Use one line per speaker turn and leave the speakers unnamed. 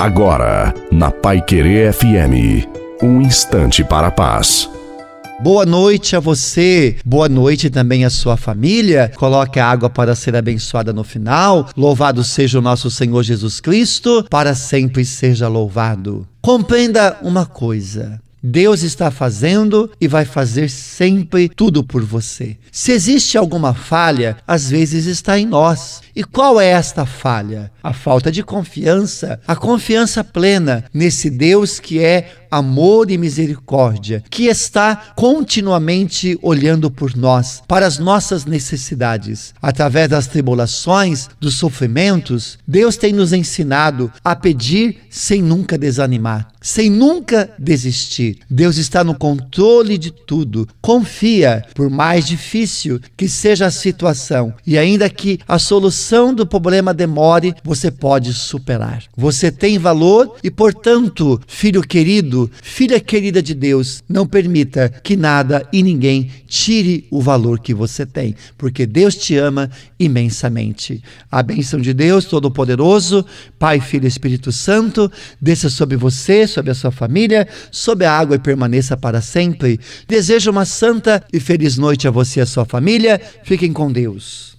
Agora, na Pai Querer FM, um instante para a paz.
Boa noite a você, boa noite também à sua família. Coloque a água para ser abençoada no final. Louvado seja o nosso Senhor Jesus Cristo, para sempre seja louvado. Compreenda uma coisa. Deus está fazendo e vai fazer sempre tudo por você. Se existe alguma falha, às vezes está em nós. E qual é esta falha? A falta de confiança, a confiança plena nesse Deus que é amor e misericórdia, que está continuamente olhando por nós, para as nossas necessidades. Através das tribulações, dos sofrimentos, Deus tem nos ensinado a pedir sem nunca desanimar, sem nunca desistir. Deus está no controle de tudo. Confia, por mais difícil que seja a situação, e ainda que a solução do problema demore, você pode superar. Você tem valor e, portanto, filho querido, filha querida de Deus, não permita que nada e ninguém tire o valor que você tem, porque Deus te ama imensamente. A bênção de Deus Todo-Poderoso, Pai, Filho e Espírito Santo, desça sobre você, sobre a sua família, sobre a água e permaneça para sempre. Desejo uma santa e feliz noite a você e a sua família. Fiquem com Deus.